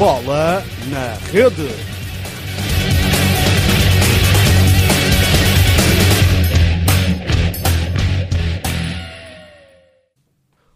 Bola na Rede.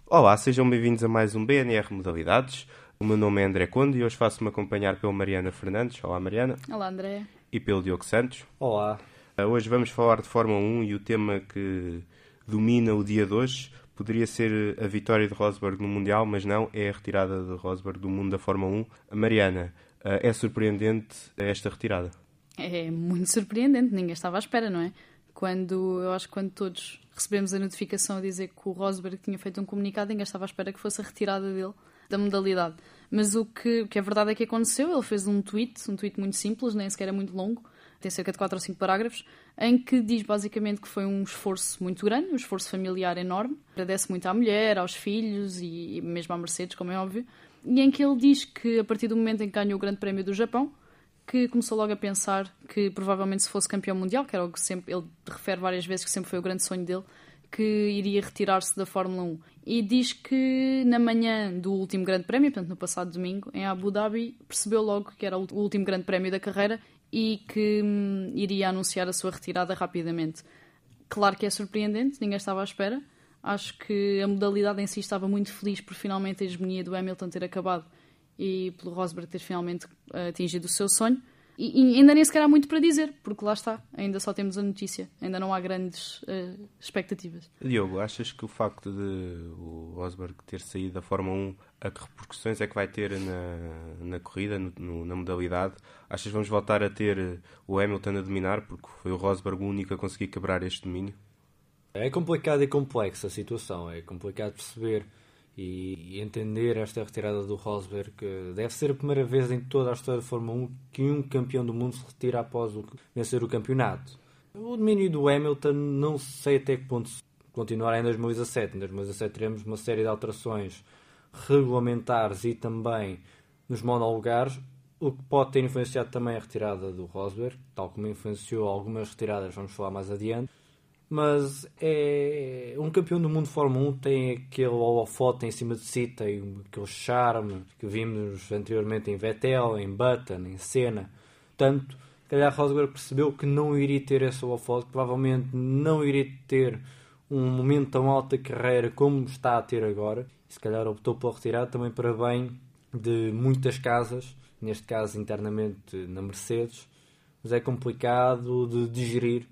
Olá, sejam bem-vindos a mais um BNR Modalidades. O meu nome é André Conde e hoje faço-me acompanhar pela Mariana Fernandes. Olá, Mariana. Olá, André. E pelo Diogo Santos. Olá. Uh, Hoje vamos falar de Fórmula 1 e o tema que domina o dia de hoje poderia ser a vitória de Rosberg no Mundial, mas não, é a retirada de Rosberg do mundo da Fórmula 1. A Mariana, uh, é surpreendente esta retirada? É muito surpreendente, ninguém estava à espera, não é? Quando, eu acho que quando todos recebemos a notificação a dizer que o Rosberg tinha feito um comunicado, ninguém estava à espera que fosse a retirada dele da modalidade. Mas o que, o que é verdade é que aconteceu, ele fez um tweet, um tweet muito simples, nem sequer é muito longo, tem cerca de 4 ou 5 parágrafos, em que diz basicamente que foi um esforço muito grande, um esforço familiar enorme. Agradece muito à mulher, aos filhos e mesmo à Mercedes, como é óbvio. E em que ele diz que a partir do momento em que ganhou o Grande Prémio do Japão, que começou logo a pensar que provavelmente se fosse campeão mundial, que era o que sempre ele refere várias vezes que sempre foi o grande sonho dele, que iria retirar-se da Fórmula 1. E diz que na manhã do último Grande Prémio, portanto no passado domingo, em Abu Dhabi, percebeu logo que era o último Grande Prémio da carreira e que hum, iria anunciar a sua retirada rapidamente. Claro que é surpreendente, ninguém estava à espera. Acho que a modalidade em si estava muito feliz por finalmente a hegemonia do Hamilton ter acabado e pelo Rosberg ter finalmente uh, atingido o seu sonho. E, e ainda nem sequer há muito para dizer, porque lá está, ainda só temos a notícia, ainda não há grandes uh, expectativas. Diogo, achas que o facto de o Rosberg ter saído da Fórmula 1, a que repercussões é que vai ter na, na corrida, no- no- na modalidade? Achas que vamos voltar a ter o Hamilton a dominar, porque foi o Rosberg o único a conseguir quebrar este domínio? É complicado e complexa a situação. É complicado perceber e entender esta retirada do Rosberg. que Deve ser a primeira vez em toda a história da Fórmula 1 que um campeão do mundo se retira após o- vencer o campeonato. O domínio do Hamilton, não sei até que ponto continuará em 2017. Em 2017 teremos uma série de alterações regulamentares e também nos monolugares, o que pode ter influenciado também a retirada do Rosberg, tal como influenciou algumas retiradas, vamos falar mais adiante. Mas é um campeão do mundo de Fórmula 1 tem aquele holofote em cima de si, tem aquele charme que vimos anteriormente em Vettel, em Button, em Senna. Portanto, calhar Rosberg percebeu que não iria ter esse holofote, provavelmente não iria ter um momento tão alto da carreira como está a ter agora. Se calhar optou pela retirada também para bem de muitas casas, neste caso internamente na Mercedes. Mas é complicado de digerir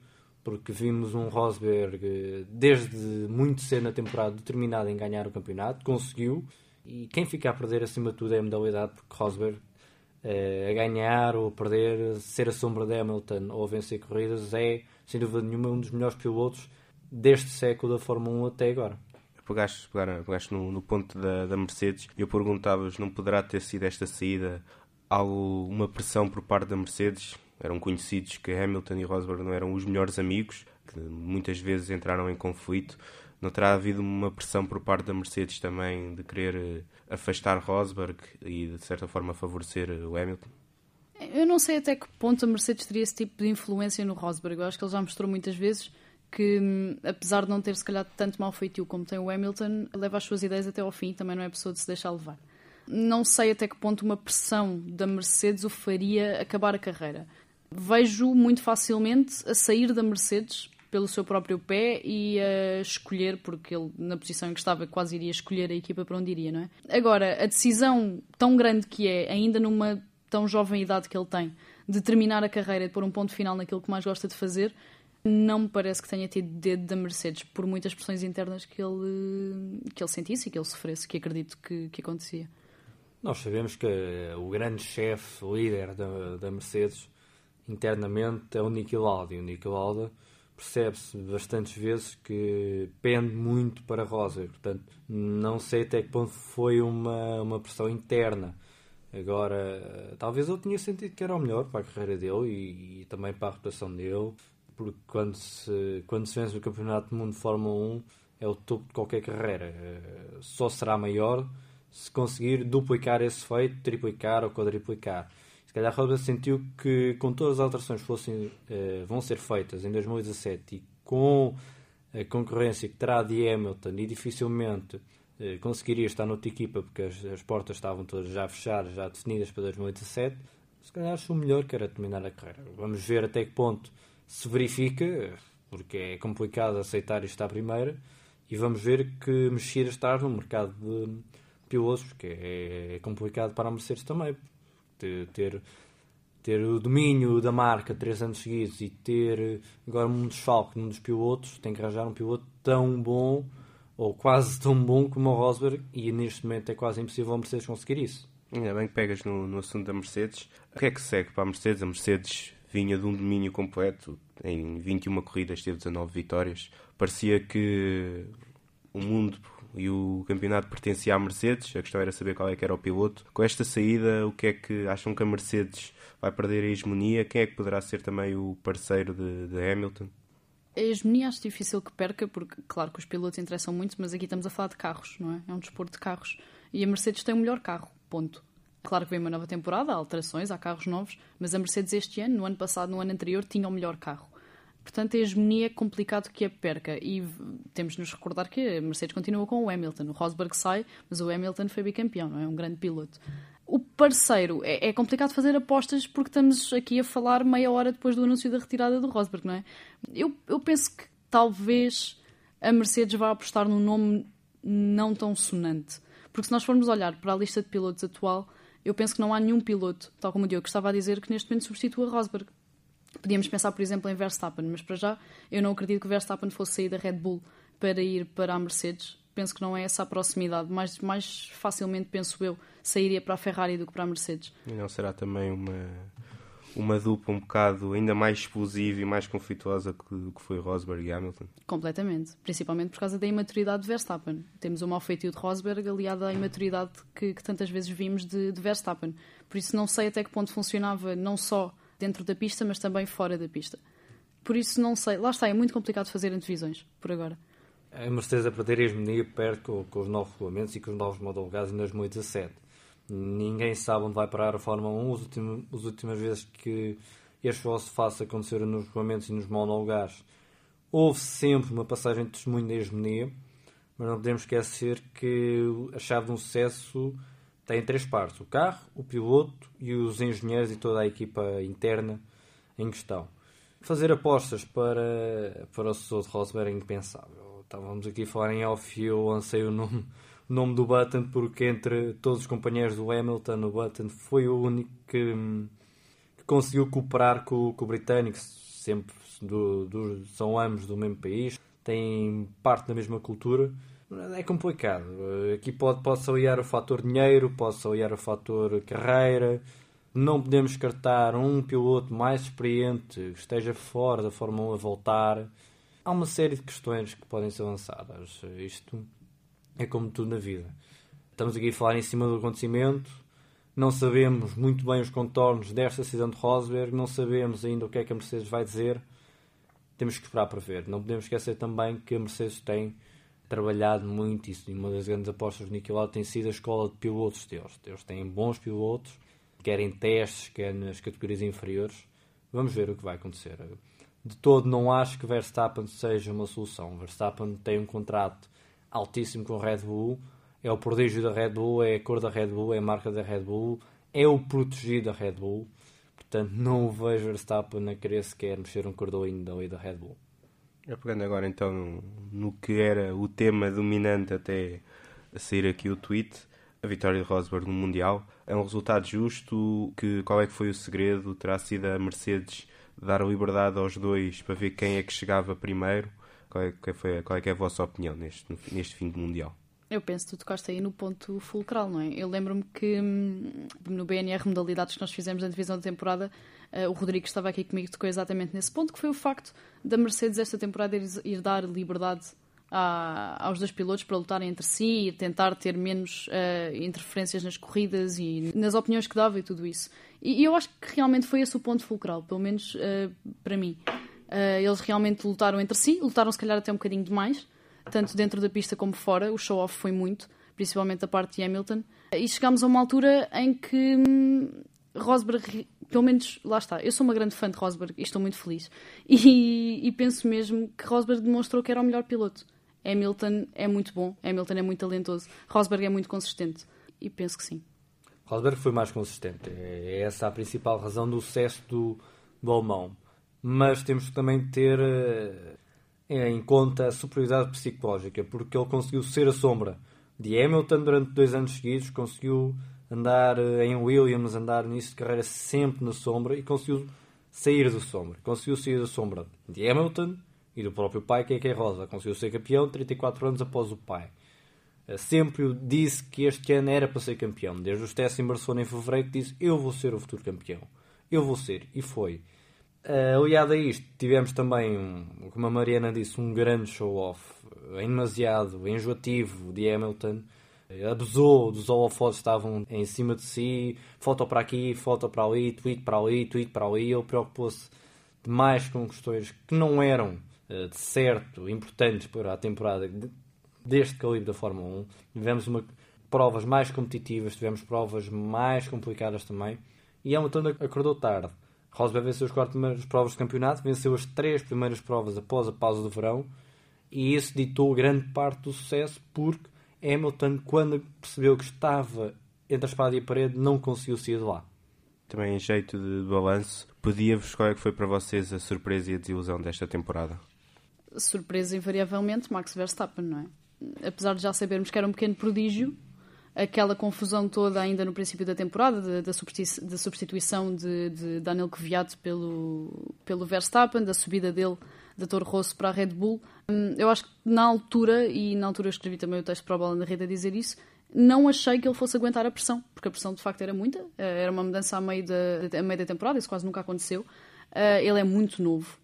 porque vimos um Rosberg eh, desde muito cedo na temporada determinado em ganhar o campeonato, conseguiu, e quem fica a perder acima de tudo é a modalidade, porque Rosberg eh, a ganhar ou a perder, ser a sombra de Hamilton ou a vencer corridas é, sem dúvida nenhuma, um dos melhores pilotos deste século da Fórmula 1 até agora. Pegaste, no, no ponto da, da Mercedes e eu perguntava-vos, não poderá ter sido esta saída algo, uma pressão por parte da Mercedes? Eram conhecidos que Hamilton e Rosberg não eram os melhores amigos, que muitas vezes entraram em conflito. Não terá havido uma pressão por parte da Mercedes também de querer eh, afastar Rosberg e de certa forma favorecer o Hamilton? Eu não sei até que ponto a Mercedes teria esse tipo de influência no Rosberg. Eu acho que ele já mostrou muitas vezes que, hum, apesar de não ter se calhar tanto mal feitio como tem o Hamilton, leva as suas ideias até ao fim e também não é pessoa de se deixar levar. Não sei até que ponto uma pressão da Mercedes o faria acabar a carreira. Vejo muito facilmente a sair da Mercedes pelo seu próprio pé e a escolher, porque ele, na posição em que estava, quase iria escolher a equipa para onde iria, não é? Agora, a decisão tão grande que é, ainda numa tão jovem idade que ele tem, de terminar a carreira de pôr um ponto final naquilo que mais gosta de fazer, não me parece que tenha tido dedo da Mercedes, por muitas pressões internas que ele, que ele sentisse e que ele sofresse, que acredito que, que acontecia. Nós sabemos que o grande chefe, o líder da, da Mercedes, internamente é o Niki Lauda. E o Niki Lauda percebe-se bastantes vezes que pende muito para Rosberg. Portanto, não sei até que ponto foi uma, uma pressão interna. Agora, talvez ele tinha sentido que era o melhor para a carreira dele e, e também para a reputação dele, porque quando se, quando se vence o Campeonato do Mundo de Fórmula 1 é o topo de qualquer carreira. Eh, Só será maior se conseguir duplicar esse feito, triplicar ou quadriplicar. Se calhar Rosberg sentiu que com todas as alterações que fossem, eh, vão ser feitas em 2017 e com a concorrência que terá de Hamilton e dificilmente eh, conseguiria estar noutra equipa porque as, as portas estavam todas já fechadas, já definidas para 2017, se calhar achou melhor que era terminar a carreira. Vamos ver até que ponto se verifica, porque é complicado aceitar isto à primeira, e vamos ver que mexer está no mercado de pilotos, porque é, é complicado para a Mercedes também. Ter, ter o domínio da marca três anos seguidos e ter agora um desfalque num dos pilotos, tem que arranjar um piloto tão bom ou quase tão bom como o Rosberg e neste momento é quase impossível a Mercedes conseguir isso. Ainda bem que pegas no, no assunto da Mercedes. O que é que segue para a Mercedes? A Mercedes vinha de um domínio completo, em 21 corridas teve 19 vitórias. Parecia que o mundo e o campeonato pertencia à Mercedes. A questão era saber qual é que era o piloto. Com esta saída, o que é que acham que a Mercedes vai perder a hegemonia? Quem é que poderá ser também o parceiro de, de Hamilton? A hegemonia acho difícil que perca, porque, claro, que os pilotos interessam muito, mas aqui estamos a falar de carros, não é? É um desporto de carros. E a Mercedes tem o melhor carro, ponto. Claro que vem uma nova temporada, há alterações, há carros novos, mas a Mercedes este ano, no ano passado, no ano anterior, tinha o melhor carro. Portanto, a hegemonia é complicado que a perca. E temos de nos recordar que a Mercedes continua com o Hamilton. O Rosberg sai, mas o Hamilton foi bicampeão, não é? Um grande piloto. O parceiro, é, é, complicado fazer apostas porque estamos aqui a falar meia hora depois do anúncio da retirada do Rosberg, não é? Eu, eu penso que talvez a Mercedes vá apostar num nome não tão sonante. Porque se nós formos olhar para a lista de pilotos atual, eu penso que não há nenhum piloto, tal como o Diogo estava a dizer, que neste momento substitua Rosberg. Podíamos pensar, por exemplo, em Verstappen, mas para já eu não acredito que Verstappen fosse sair da Red Bull para ir para a Mercedes. Penso que não é essa a proximidade. Mais, mais facilmente, penso eu, sairia para a Ferrari do que para a Mercedes. E não será também uma, uma dupla um bocado ainda mais explosiva e mais conflituosa que, que foi Rosberg e Hamilton? Completamente. Principalmente por causa da imaturidade de Verstappen. Temos o mau feitio de Rosberg aliado à imaturidade que, que tantas vezes vimos de, de Verstappen. Por isso não sei até que ponto funcionava não só dentro da pista, mas também fora da pista. Por isso não sei. Lá está, é muito complicado fazer antevisões, por agora. A Mercedes a perder hegemonia perde com, com, os novos regulamentos e com os novos modalidades em 2017. Ninguém sabe onde vai parar a Fórmula 1. As últimas, as últimas vezes que este vosso face aconteceram nos regulamentos e nos monolugares, houve sempre uma passagem de testemunho da hegemonia, mas não podemos esquecer que a chave de um sucesso tem três partes: o carro, o piloto e os engenheiros e toda a equipa interna em questão. Fazer apostas para, para o sucessor de Rosberg é impensável. Estávamos aqui a falar em off e eu lancei o nome, o nome do Button porque entre todos os companheiros do Hamilton, o Button foi o único que, que conseguiu cooperar com, com o britânico, sempre do, do, são ambos do mesmo país, têm parte da mesma cultura é complicado. Aqui pode, pode-se aliar o fator dinheiro, pode-se aliar o fator carreira. Não podemos descartar um piloto mais experiente que esteja fora da Fórmula 1 a voltar. Há uma série de questões que podem ser lançadas. Isto é como tudo na vida. Estamos aqui a falar em cima do acontecimento. Não sabemos muito bem os contornos desta decisão de Rosberg. Não sabemos ainda o que é que a Mercedes vai dizer. Temos que esperar para ver. Não podemos esquecer também que a Mercedes tem trabalhado muito isso. E uma das grandes apostas do Niki tem sido a escola de pilotos deles. Eles têm bons pilotos, querem testes, quer nas categorias inferiores. Vamos ver o que vai acontecer. De todo, não acho que Verstappen seja uma solução. Verstappen tem um contrato altíssimo com a Red Bull, é o prodígio da Red Bull, é a cor da Red Bull, é a marca da Red Bull, é o protegido da Red Bull. Portanto, não vejo Verstappen a querer sequer mexer um cordoinho da lei da Red Bull. É pegando agora então no que era o tema dominante até sair aqui o tweet, a vitória de Rosberg no Mundial. É um resultado justo? Que, qual é que foi o segredo? Terá sido a Mercedes dar a liberdade aos dois para ver quem é que chegava primeiro? Qual é, que foi, qual é, que é a vossa opinião neste, neste fim de Mundial? Eu penso que tu tocaste aí no ponto fulcral, não é? Eu lembro-me que hum, no BNR Modalidades que nós fizemos na divisão da temporada, uh, o Rodrigo estava aqui comigo tocou exatamente nesse ponto, que foi o facto da Mercedes esta temporada ir, dar liberdade a, aos dois pilotos para lutarem entre si e tentar ter menos uh, interferências nas corridas e nas opiniões que dava e tudo isso. E, e eu acho que realmente foi esse o ponto fulcral, pelo menos uh, para mim. eles realmente lutaram entre si, lutaram se calhar até um bocadinho demais, tanto dentro da pista como fora. O show-off foi muito, principalmente da parte de Hamilton. E chegámos a uma altura em que hum, Rosberg, pelo menos, lá está. Eu sou uma grande fã de Rosberg e estou muito feliz. E, e, penso mesmo que Rosberg demonstrou que era o melhor piloto. Hamilton é muito bom, Hamilton é muito talentoso, Rosberg é muito consistente. E penso que sim. Rosberg foi mais consistente. É essa a principal razão do sucesso do, do alemão. Mas temos que também ter uh, em conta a superioridade psicológica, porque ele conseguiu ser a sombra de Hamilton durante dois anos seguidos, conseguiu andar uh, em Williams, andar nisso de carreira sempre na sombra e conseguiu sair da sombra. Conseguiu sair da sombra de Hamilton e do próprio pai, que é que é Rosa. Conseguiu ser campeão 34 anos após o pai. Uh, sempre disse que este ano era para ser campeão. Desde os testes em Barcelona em fevereiro disse eu vou ser o futuro campeão. Eu vou ser. E foi. Uh, aliado a isto, tivemos também, como a Mariana disse, um grande show-off, em demasiado enjoativo de Hamilton. Abusou dos holofotes estavam em cima de si, foto para aqui, foto para ali, tweet para ali, tweet para ali. Ele preocupou-se demais com questões que não eram, de certo, importantes para a temporada deste calibre da Fórmula 1. Tivemos uma, provas mais competitivas, tivemos provas mais complicadas também. E Hamilton acordou tarde Rosberg venceu as quatro primeiras provas de campeonato, venceu as três primeiras provas após a pausa do verão e isso ditou grande parte do sucesso porque Hamilton, quando percebeu que estava entre a espada e a parede, não conseguiu sair de lá. Também em jeito de balanço, pedia-vos qual é que foi para vocês a surpresa e a desilusão desta temporada? Surpresa, invariavelmente, Max Verstappen, não é? Apesar de já sabermos que era um pequeno prodígio, aquela confusão toda ainda no princípio da temporada, da, substituição de, de Daniel Kvyat pelo, pelo Verstappen, da subida dele da Toro Rosso para a Red Bull. Hum, eu acho que na altura, e na altura eu escrevi também o texto para a bola na rede a dizer isso, não achei que ele fosse aguentar a pressão, porque a pressão de facto era muita, eh, era uma mudança a meio da, a meio da temporada, isso quase nunca aconteceu. Eh, ele é muito novo,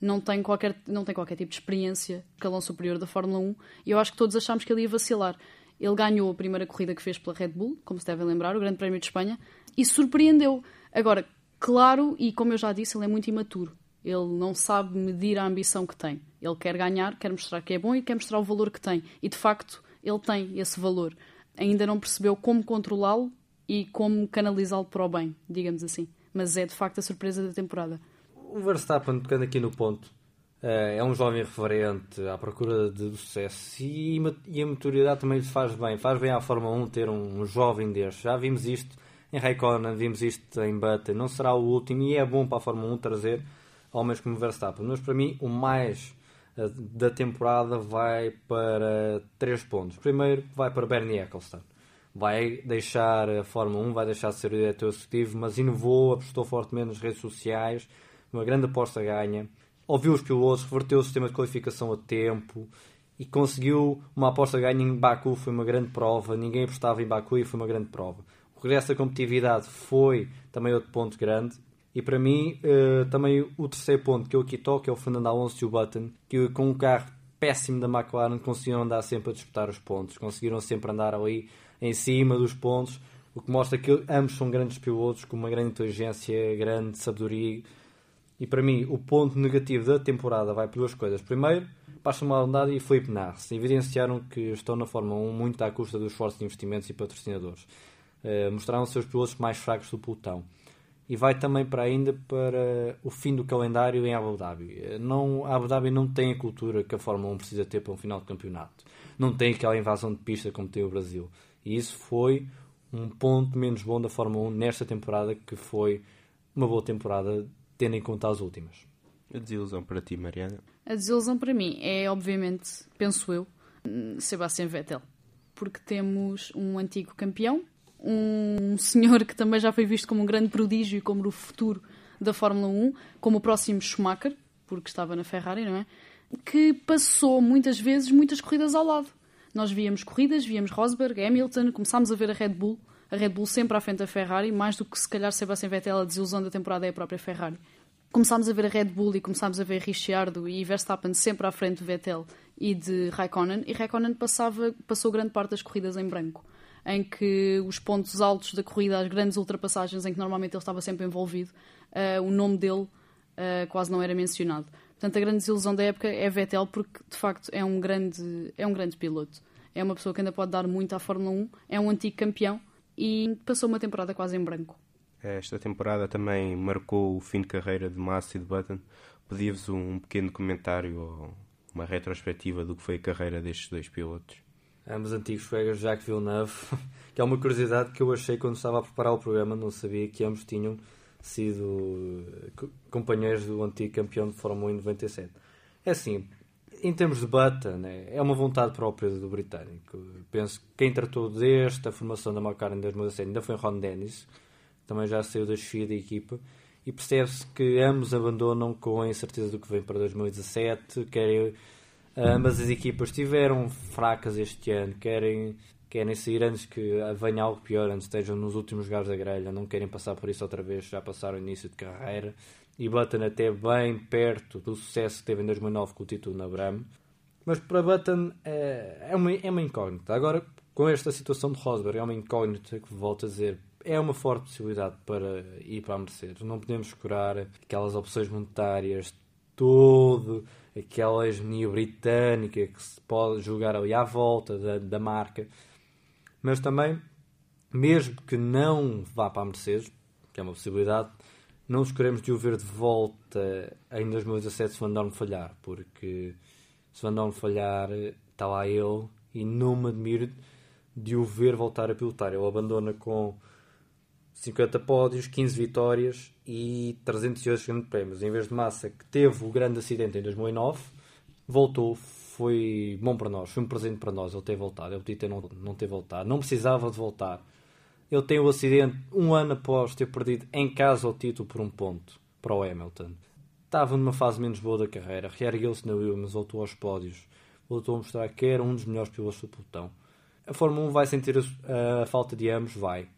não tem qualquer, não tem qualquer tipo de experiência, calão superior da Fórmula 1, e eu acho que todos achámos que ele ia vacilar. Ele ganhou a primeira corrida que fez pela Red Bull, como se devem lembrar, o Grande Prémio de Espanha, e surpreendeu. Agora, claro, e como eu já disse, ele é muito imaturo. Ele não sabe medir a ambição que tem. Ele quer ganhar, quer mostrar que é bom e quer mostrar o valor que tem. E de facto, ele tem esse valor. Ainda não percebeu como controlá-lo e como canalizá-lo para o bem, digamos assim. Mas é de facto a surpresa da temporada. O Verstappen, tocando aqui no ponto, é um jovem referente à procura de sucesso e, a maturidade também lhe faz bem. Faz bem à Fórmula 1 ter um jovem deste. Já vimos isto em Raikkonen, vimos isto em Button. Não será o último e é bom para a Fórmula 1 trazer homens como Verstappen. Mas para mim, o mais eh, da temporada vai para três pontos. Primeiro, vai para Bernie Ecclestone. Vai deixar a Fórmula 1, vai deixar de ser diretor executivo, mas inovou, apostou fortemente nas redes sociais, uma grande aposta ganha ouviu os pilotos, reverteu o sistema de qualificação a tempo e conseguiu uma aposta ganha em Baku. Foi uma grande prova. Ninguém apostava em Baku e foi uma grande prova. O regresso da competitividade foi também outro ponto grande. E para mim, uh, também o terceiro ponto que eu aqui toco é o Fernando Alonso e o Button, que com um carro péssimo da McLaren conseguiram andar sempre a disputar os pontos, conseguiram sempre andar ali em cima dos pontos, o que mostra que ambos são grandes pilotos com uma grande inteligência, grande sabedoria e para mim, o ponto negativo da temporada vai por duas coisas. Primeiro, Paixão Maldonado e Felipe Nassi evidenciaram que estão na Fórmula 1 muito à custa dos esforços de investimentos e patrocinadores. Uh, mostraram seus pilotos mais fracos do pelotão. E vai também para ainda para o fim do calendário em Abu Dhabi. Eh, não, a Abu Dhabi não tem a cultura que a Fórmula 1 precisa ter para um final de campeonato. Não tem aquela invasão de pista como tem o Brasil. E isso foi um ponto menos bom da Fórmula 1 nesta temporada, que foi uma boa temporada tendo em conta as últimas. A desilusão para ti, Mariana? A desilusão para mim é, obviamente, penso eu, Sebastian Vettel. Porque temos um antigo campeão, um senhor que também já foi visto como um grande prodígio e como o futuro da Fórmula 1, como o próximo Schumacher, porque estava na Ferrari, não é? Que passou muitas vezes muitas corridas ao lado. Nós víamos corridas, víamos Rosberg, Hamilton, começámos a ver a Red Bull a Red Bull sempre à frente da Ferrari, mais do que se calhar Sebastian Vettel, a desilusão da temporada é a própria Ferrari. Começámos a ver a Red Bull e começámos a ver Ricciardo e Verstappen sempre à frente de Vettel e de Raikkonen, e Raikkonen passava, passou grande parte das corridas em branco, em que os pontos altos da corrida, as grandes ultrapassagens em que normalmente ele estava sempre envolvido, uh, o nome dele uh, quase não era mencionado. Portanto, a grande desilusão da época é Vettel, porque de facto é um grande, é um grande piloto. É uma pessoa que ainda pode dar muito à Fórmula 1, é um antigo campeão, e passou uma temporada quase em branco. Esta temporada também marcou o fim de carreira de Massa e de Button. Pedia-vos um pequeno comentário uma retrospectiva do que foi a carreira destes dois pilotos. Ambos antigos colegas Jacques Villeneuve, que é uma curiosidade que eu achei quando estava a preparar o programa, não sabia que ambos tinham sido eh, companheiros do antigo campeão de Fórmula 1 em 97. É assim, em termos de Button, né, é uma vontade própria do britânico. Penso que quem tratou desta formação da McLaren em 2017 ainda foi Ron Dennis, também já saiu da chefia da equipa, e percebe-se que ambos abandonam com a incerteza do que vem para 2017, querem, ambas as equipas estiveram fracas este ano, querem, querem sair antes que venha algo pior, antes estejam nos últimos lugares da grelha, não querem passar por isso outra vez, já passaram o início de carreira e Button até bem perto do sucesso que teve em 2009 com o título na Bram. Mas para Button é, é, uma, é uma incógnita. Agora, com esta situação de Rosberg, é uma incógnita que volto a dizer. É uma forte possibilidade para ir para a Mercedes. Não podemos curar aquelas opções monetárias, todo aquela hegemonia britânica que se pode jogar ali à volta da, da marca. Mas também, mesmo que não vá para a Mercedes, que é uma possibilidade, não nos queremos de o ver de volta em 2017 se Van Dorn falhar, porque se Van Dorn falhar, está lá ele e não me admiro de o ver voltar a pilotar. Ele abandona com 50 pódios, 15 vitórias e 308 grandes prémios. Em vez de Massa, que teve o grande acidente em 2009, voltou, foi bom para nós, foi um presente para nós ele ter voltado. Ele podia ter não, não ter voltado, não precisava de voltar ele tem o acidente um ano após ter perdido em casa o título por um ponto para o Hamilton. Estava numa fase menos boa da carreira, reergueu-se na Williams, voltou aos pódios, voltou a mostrar que era um dos melhores pilotos do pelotão. A Fórmula 1 vai sentir a, a, falta de ambos? Vai.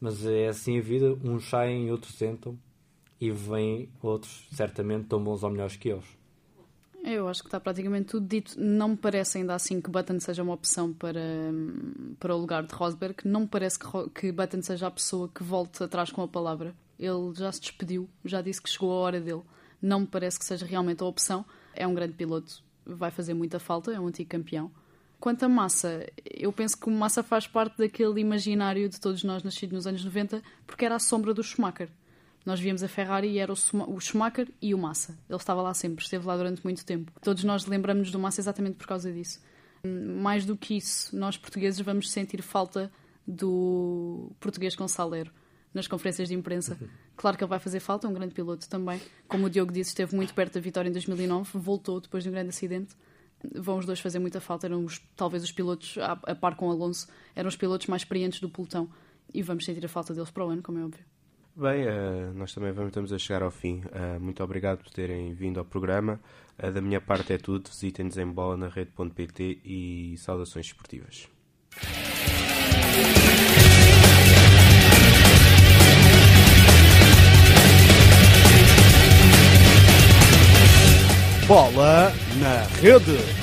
Mas é assim a vida, uns saem e outros tentam, e vêm outros, certamente, tão bons ou melhores que eles. Eu acho que está praticamente tudo dito. Não me parece ainda assim que Button seja uma opção para, para o lugar de Rosberg. Não me parece que, que Button seja a pessoa que volte atrás com a palavra. Ele já se despediu, já disse que chegou a hora dele. Não me parece que seja realmente a opção. É um grande piloto, vai fazer muita falta, é um antigo campeão. Quanto a Massa, eu penso que Massa faz parte daquele imaginário de todos nós nascidos nos anos 90, porque era a sombra do Schumacher. Nós víamos a Ferrari e era o Schumacher e o Massa. Ele estava lá sempre, esteve lá durante muito tempo. Todos nós lembramos do Massa exatamente por causa disso. Mais do que isso, nós portugueses vamos sentir falta do português com Salero nas conferências de imprensa. Claro que ele vai fazer falta, é um grande piloto também. Como o Diogo disse, esteve muito perto da vitória em 2009, voltou depois de um grande acidente. Vão os dois fazer muita falta. Eram os, talvez os pilotos, a, a par com Alonso, eram os pilotos mais experientes do pelotão. E vamos sentir a falta deles para o ano, como é óbvio. Bem, uh, nós também vamos, estamos a chegar ao fim. Uh, muito obrigado por terem vindo ao programa. Uh, da minha parte é tudo. Visitem-nos em bola na rede.pt e saudações esportivas. Bola na rede.